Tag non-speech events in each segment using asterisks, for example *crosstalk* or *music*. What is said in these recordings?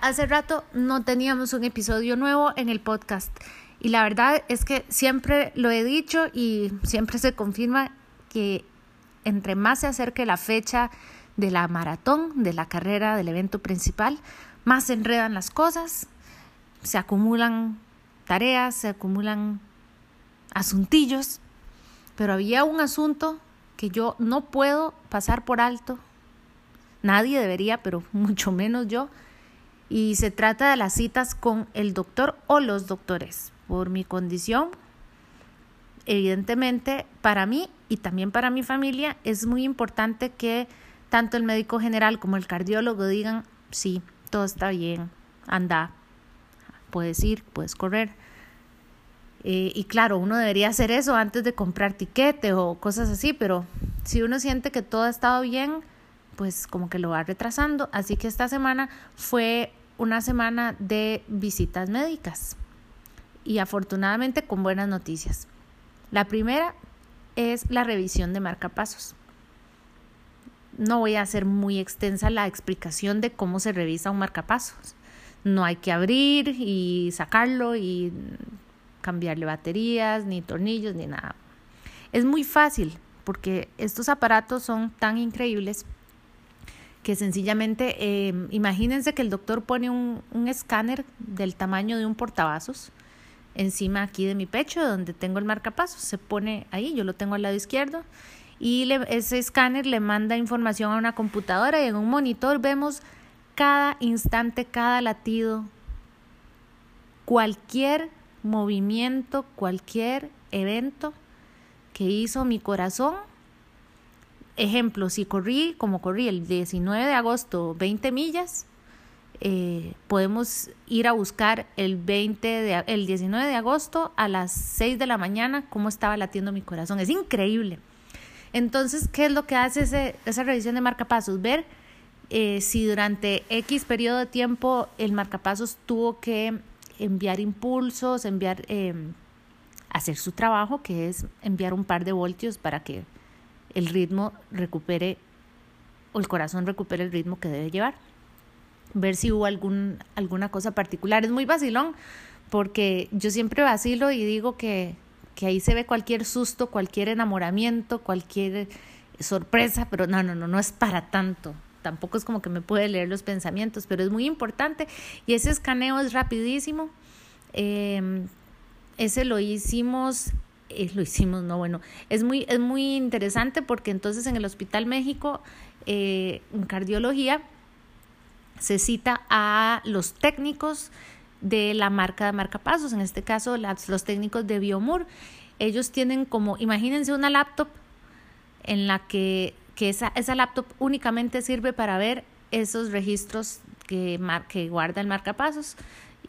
hace rato no teníamos un episodio nuevo en el podcast. Y la verdad es que siempre lo he dicho y siempre se confirma que entre más se acerque la fecha de la maratón, de la carrera, del evento principal, más se enredan las cosas, se acumulan tareas, se acumulan asuntillos, pero había un asunto que yo no puedo pasar por alto, nadie debería, pero *laughs* mucho menos yo, y se trata de las citas con el doctor o los doctores. Por mi condición, evidentemente para mí y también para mi familia es muy importante que tanto el médico general como el cardiólogo digan, sí, todo está bien, anda, puedes ir, puedes correr. Eh, y claro, uno debería hacer eso antes de comprar tiquete o cosas así, pero si uno siente que todo ha estado bien, pues como que lo va retrasando. Así que esta semana fue una semana de visitas médicas y afortunadamente con buenas noticias. La primera es la revisión de marcapasos. No voy a hacer muy extensa la explicación de cómo se revisa un marcapasos. No hay que abrir y sacarlo y cambiarle baterías, ni tornillos, ni nada. Es muy fácil porque estos aparatos son tan increíbles que sencillamente eh, imagínense que el doctor pone un, un, escáner del tamaño de un portavasos encima aquí de mi pecho donde tengo el marcapasos. Se pone ahí yo lo tengo al lado izquierdo y ese escáner le manda información a una computadora y en un monitor vemos cada instante cada latido cualquier movimiento cualquier evento que hizo mi corazón Ejemplo, si corrí como corrí el 19 de agosto 20 millas, eh, podemos ir a buscar el, 20 de, el 19 de agosto a las 6 de la mañana cómo estaba latiendo mi corazón. Es increíble. Entonces, ¿qué es lo que hace ese, esa revisión de marcapasos? Ver eh, si durante X periodo de tiempo el marcapasos tuvo que enviar impulsos, enviar, eh, hacer su trabajo, que es enviar un par de voltios para que el ritmo recupere o el corazón recupere el ritmo que debe llevar. Ver si hubo algún, alguna cosa particular. Es muy vacilón porque yo siempre vacilo y digo que, que ahí se ve cualquier susto, cualquier enamoramiento, cualquier sorpresa, pero no, no, no, no es para tanto. Tampoco es como que me puede leer los pensamientos, pero es muy importante y ese escaneo es rapidísimo. Eh, ese lo hicimos lo hicimos, no, bueno, es muy, es muy interesante porque entonces en el Hospital México, eh, en cardiología, se cita a los técnicos de la marca de marcapasos, en este caso los técnicos de Biomur. Ellos tienen como, imagínense una laptop en la que, que esa, esa laptop únicamente sirve para ver esos registros que, que guarda el marcapasos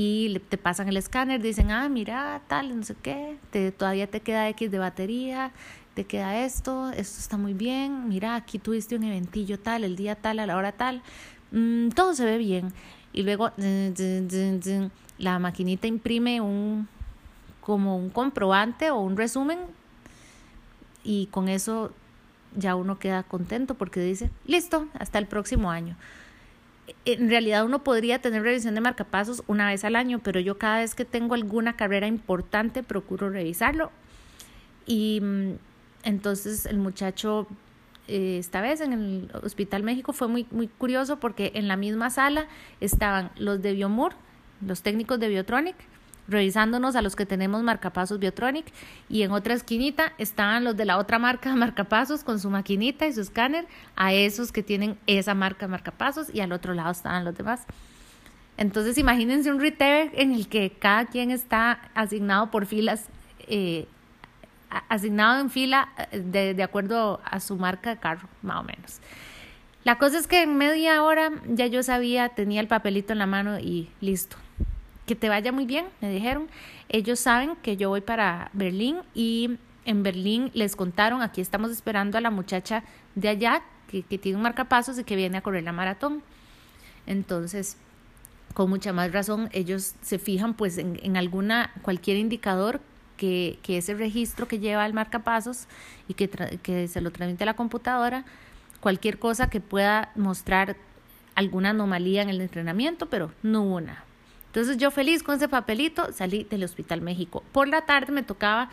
y te pasan el escáner, dicen, ah, mira, tal, no sé qué, te, todavía te queda X de batería, te queda esto, esto está muy bien, mira, aquí tuviste un eventillo tal, el día tal, a la hora tal, mm, todo se ve bien. Y luego la maquinita imprime un como un comprobante o un resumen y con eso ya uno queda contento porque dice, listo, hasta el próximo año en realidad uno podría tener revisión de marcapasos una vez al año, pero yo cada vez que tengo alguna carrera importante procuro revisarlo. Y mm, entonces el muchacho, eh, esta vez en el Hospital México, fue muy, muy curioso porque en la misma sala estaban los de Biomur, los técnicos de Biotronic, revisándonos a los que tenemos marcapasos Biotronic y en otra esquinita estaban los de la otra marca *laughs* marcapasos con su maquinita y su escáner a esos que tienen esa marca marcapasos y al otro lado estaban los demás. Entonces imagínense un retailer en el que cada quien está asignado por filas, eh, asignado en fila eh, de, de acuerdo a su marca de carro, más o menos. La cosa es que en media hora ya yo sabía, tenía el papelito en la mano y listo que te vaya muy bien, me dijeron. Ellos saben que yo voy para Berlín y en Berlín les contaron, aquí estamos esperando a la muchacha de allá que, tiene un marcapasos y que viene a correr la maratón. Entonces, con mucha más razón, ellos se fijan pues en, alguna, cualquier indicador que, que, ese registro que lleva el marcapasos y que, que se lo transmite a la computadora, cualquier cosa que pueda mostrar alguna anomalía en el entrenamiento, pero no hubo. Entonces yo feliz con ese papelito salí del Hospital México. Por la tarde me tocaba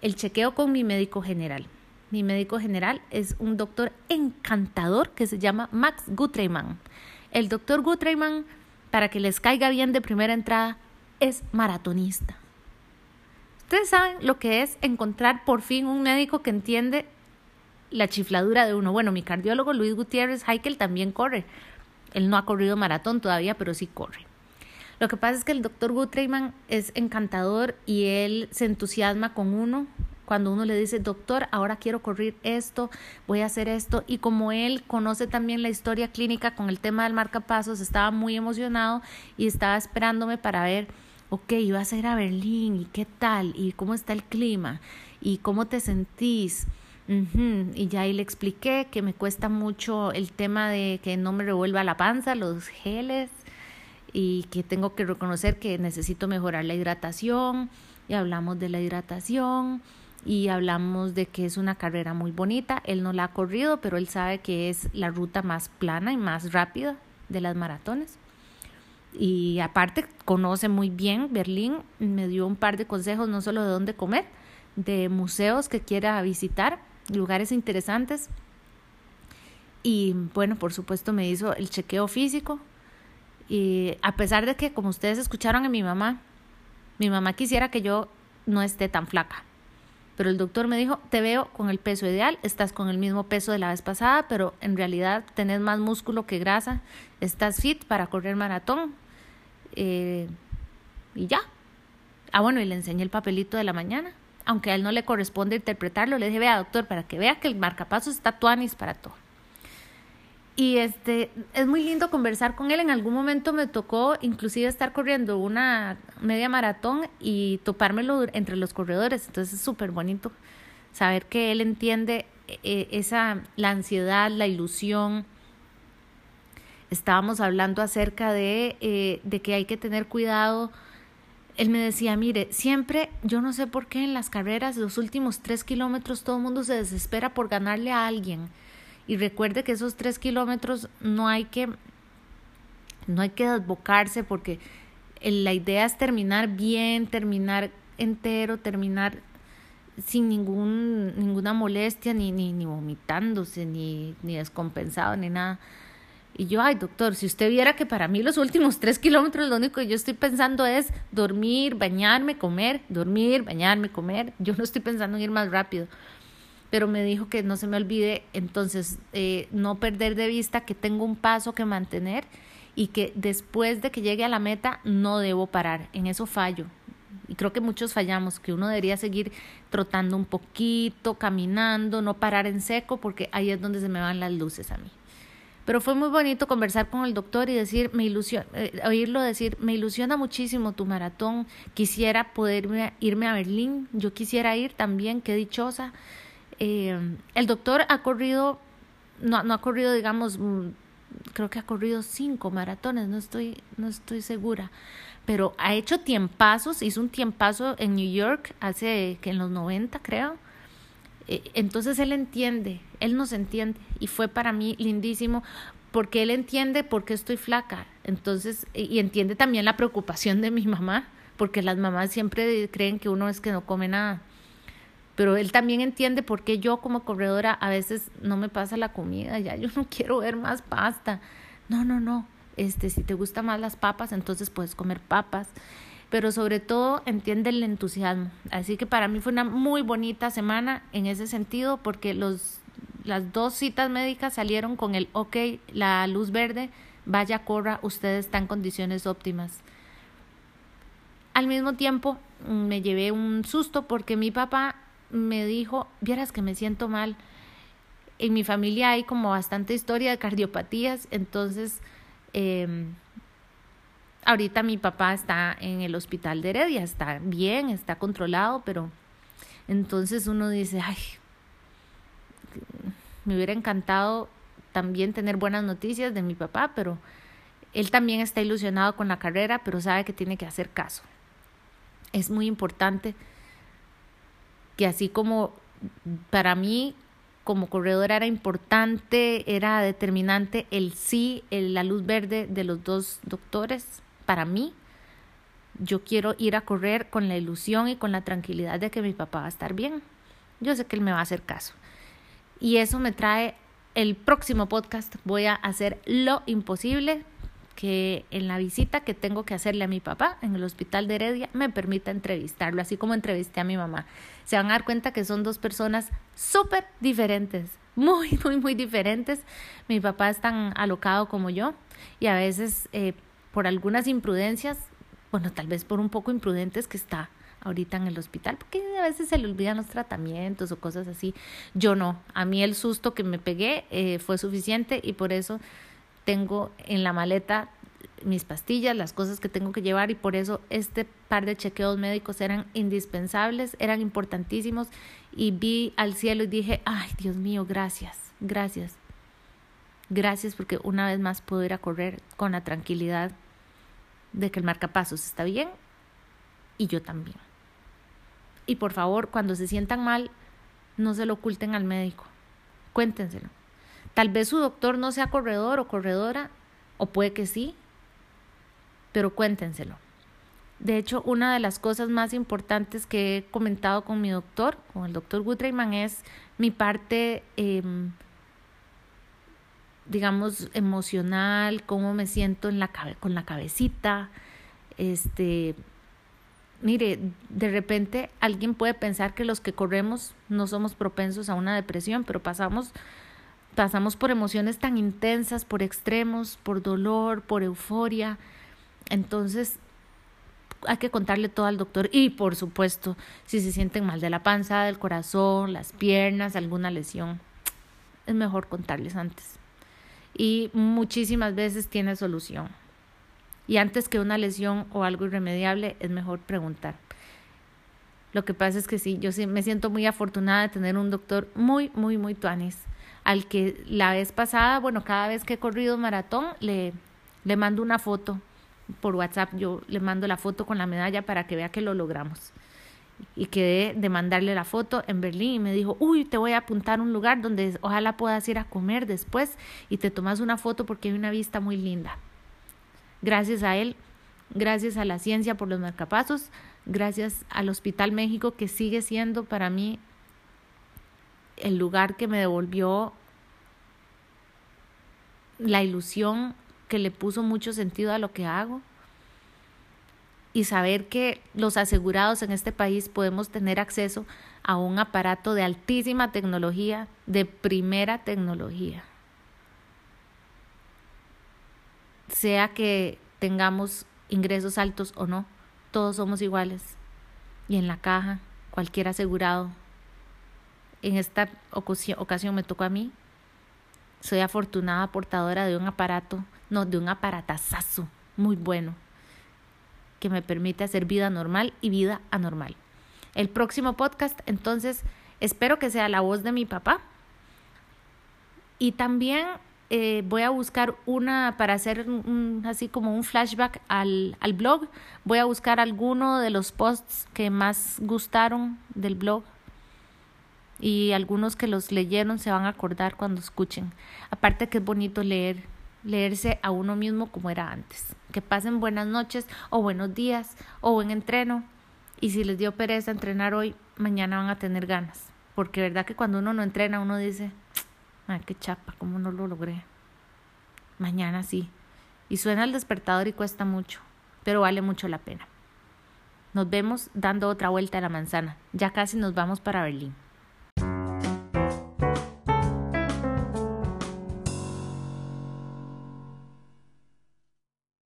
el chequeo con mi médico general. Mi médico general es un doctor encantador que se llama Max Gutreiman. El doctor Gutreiman, para que les caiga bien de primera entrada, es maratonista. Ustedes saben lo que es encontrar por fin un médico que entiende la chifladura de uno. Bueno, mi cardiólogo Luis Gutiérrez Heikel también corre. Él no ha corrido maratón todavía, pero sí corre. Lo que pasa es que el doctor Gutreiman es encantador y él se entusiasma con uno cuando uno le dice, doctor, ahora quiero correr esto, voy a hacer esto, y como él conoce también la historia clínica con el tema del marcapasos, estaba muy emocionado y estaba esperándome para ver, ok, ibas a ir a Berlín, ¿y qué tal? ¿Y cómo está el clima? ¿Y cómo te sentís? Y ya ahí le expliqué que me cuesta mucho el tema de que no me revuelva la panza, los geles, y que tengo que reconocer que necesito mejorar la hidratación, y hablamos de la hidratación, y hablamos de que es una carrera muy bonita. Él no la ha corrido, pero él sabe que es la ruta más plana y más rápida de las maratones. Y aparte conoce muy bien Berlín, me dio un par de consejos no solo de dónde comer, de museos que quiera visitar, lugares interesantes. Y bueno, por supuesto me hizo el chequeo físico. Y a pesar de que, como ustedes escucharon a mi mamá, mi mamá quisiera que yo no esté tan flaca pero el doctor me dijo, te veo con el peso ideal, estás con el mismo peso de la vez pasada, pero en realidad tenés más músculo que grasa, estás fit para correr maratón. Eh, y ya. Ah, bueno, y le enseñé el papelito de la mañana. Aunque a él no le corresponde interpretarlo, le dije, vea, doctor, para que vea que el marcapasos está tuanis para todo. Y este, es muy lindo conversar con él. En algún momento me tocó inclusive estar corriendo una media maratón y topármelo entre los corredores. Entonces es súper bonito saber que él entiende eh, esa, la ansiedad, la ilusión. Estábamos hablando acerca de, eh, de que hay que tener cuidado. Él me decía, mire, siempre, yo no sé por qué en las carreras, los últimos tres kilómetros, todo el mundo se desespera por ganarle a alguien y recuerde que esos tres kilómetros no hay que, no hay que desbocarse porque la idea es terminar bien, terminar entero, terminar sin ningún, ninguna molestia, ni, ni, ni vomitándose, ni, ni descompensado, ni nada. Y yo, ay, doctor, si usted viera que para mí los últimos tres kilómetros lo único que yo estoy pensando es dormir, bañarme, comer, dormir, bañarme, comer. Yo no estoy pensando en ir más rápido pero me dijo que no se me olvide entonces eh, no perder de vista que tengo un paso que mantener y que después de que llegue a la meta no debo parar, en eso fallo. Y creo que muchos fallamos, que uno debería seguir trotando un poquito, caminando, no parar en seco, porque ahí es donde se me van las luces a mí. Pero fue muy bonito conversar con el doctor y decir, me eh, oírlo decir, me ilusiona muchísimo tu maratón, quisiera poder irme a Berlín, yo quisiera ir también, qué dichosa. Eh, el doctor ha corrido, no, ha corrido, digamos, mm, creo que ha corrido cinco maratones, no estoy, no estoy segura, pero ha hecho tiempazos, hizo un tiempazo en New York hace que en los 90 creo. Eh, entonces él entiende, él nos entiende y fue para mí lindísimo porque él entiende por qué estoy flaca, entonces y entiende también la preocupación de mi mamá, porque las mamás siempre creen que uno es que no come nada pero él también entiende por qué yo como corredora a veces no me pasa la comida, ya yo no *laughs* quiero ver más pasta. No, no, no. Este, si te gustan más las papas, entonces puedes comer papas. Pero sobre todo entiende el entusiasmo. Así que para mí fue una muy bonita semana en ese sentido porque los las dos citas médicas salieron con el ok, la luz verde, vaya, corra, usted está en condiciones óptimas. Al mismo tiempo me llevé un susto porque mi papá me dijo, vieras que me siento mal. En mi familia hay como bastante historia de cardiopatías, entonces em, ahorita mi papá está en el hospital de Heredia, está bien, está controlado, pero entonces uno dice, ay, me hubiera encantado también tener buenas noticias de mi papá, pero él también está ilusionado con la carrera, pero sabe que tiene que hacer caso. Es muy importante que así como para mí como corredora era importante, era determinante el sí, la luz verde de los dos doctores para mí. Yo quiero ir a correr con la ilusión y con la tranquilidad de que mi papá va a estar bien. Yo sé que él me va a hacer caso. Y eso me trae el próximo podcast. Voy a hacer lo imposible que en la visita que tengo que hacerle a mi papá en el hospital de Heredia me permita entrevistarlo, así como entrevisté a mi mamá. Se van a dar cuenta que son dos personas súper diferentes, muy, muy, muy diferentes. Mi papá es tan alocado como yo y a veces eh, por algunas imprudencias, bueno, tal vez por un poco imprudentes que está ahorita en el hospital, porque a veces se le olvidan los tratamientos o cosas así. Yo no, a mí el susto que me pegué eh, fue suficiente y por eso tengo en la maleta mis pastillas, las cosas que tengo que llevar y por eso este par de chequeos médicos eran indispensables, eran importantísimos y vi al cielo y dije, ay Dios mío, gracias, gracias, gracias porque una vez más puedo ir a correr con la tranquilidad de que el marcapasos está bien y yo también. Y por favor, cuando se sientan mal, no se lo oculten al médico, cuéntenselo. Tal vez su doctor no sea corredor o corredora, o puede que sí, pero cuéntenselo. De hecho, una de las cosas más importantes que he comentado con mi doctor, con el doctor Gutrayman, es mi parte, em, digamos, emocional, cómo me siento en la con la cabecita. Este, mire, de repente alguien puede pensar que los que corremos no somos propensos a una depresión, pero pasamos pasamos por emociones tan intensas, por extremos, por dolor, por euforia. Entonces, hay que contarle todo al doctor y por supuesto, si se sienten mal de la panza, del corazón, las piernas, alguna lesión, es mejor contarles antes. Y muchísimas veces tiene solución. Y antes que una lesión o algo irremediable, es mejor preguntar. Lo que pasa es que sí, yo sí me siento muy afortunada de tener un doctor muy, muy, muy tuanis al que la vez pasada, bueno, cada vez que he corrido maratón, le, le mando una foto por WhatsApp, yo le mando la foto con la medalla para que vea que lo logramos. Y quedé de mandarle la foto en Berlín y me dijo, uy, te voy a apuntar un lugar donde ojalá puedas ir a comer después y te tomas una foto porque hay una vista muy linda. Gracias a él, gracias a la ciencia por los marcapasos, gracias al Hospital México que sigue siendo para mí el lugar que me devolvió la ilusión que le puso mucho sentido a lo que hago y saber que los asegurados en este país podemos tener acceso a un aparato de altísima tecnología, de primera tecnología. Sea que tengamos ingresos altos o no, todos somos iguales. Y en la caja, cualquier asegurado. En esta ocasión me tocó a mí, soy afortunada portadora de un aparato, no, de un aparatazazo muy bueno que me permite hacer vida normal y vida anormal. El próximo podcast, entonces, espero que sea la voz de mi papá. Y también eh, voy a buscar una para hacer así como un flashback al, al blog. Voy a buscar alguno de los posts que más gustaron del blog y algunos que los leyeron se van a acordar cuando escuchen. Aparte que es bonito leer, leerse a uno mismo como era antes. Que pasen buenas noches o buenos días o buen entreno. Y si les dio pereza entrenar hoy, mañana van a tener ganas. Porque verdad que cuando uno no entrena, uno dice, ay, qué chapa, cómo no lo logré. Mañana sí. Y suena el despertador y cuesta mucho, pero vale mucho la pena. Nos vemos dando otra vuelta a la manzana. Ya casi nos vamos para Berlín.